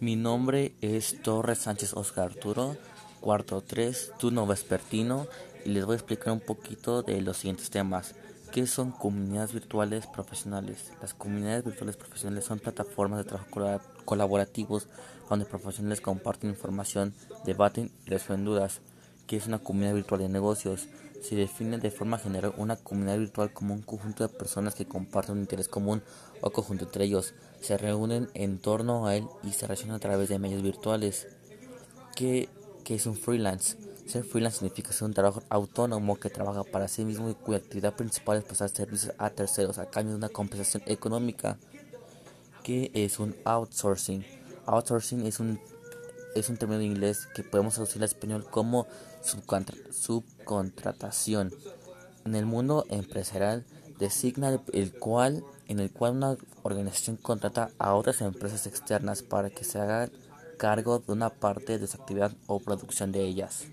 Mi nombre es Torres Sánchez Oscar Arturo, cuarto 3, turno vespertino, y les voy a explicar un poquito de los siguientes temas. ¿Qué son comunidades virtuales profesionales? Las comunidades virtuales profesionales son plataformas de trabajo colaborativos donde profesionales comparten información, debaten y resuelven dudas. ¿Qué es una comunidad virtual de negocios? Se define de forma general una comunidad virtual como un conjunto de personas que comparten un interés común o conjunto entre ellos, se reúnen en torno a él y se relacionan a través de medios virtuales. ¿Qué, es un freelance? Ser freelance significa ser un trabajador autónomo que trabaja para sí mismo y cuya actividad principal es prestar servicios a terceros a cambio de una compensación económica. ¿Qué es un outsourcing? Outsourcing es un es un término inglés que podemos traducir al español como subcontratación. En el mundo empresarial designa el cual en el cual una organización contrata a otras empresas externas para que se hagan cargo de una parte de su actividad o producción de ellas.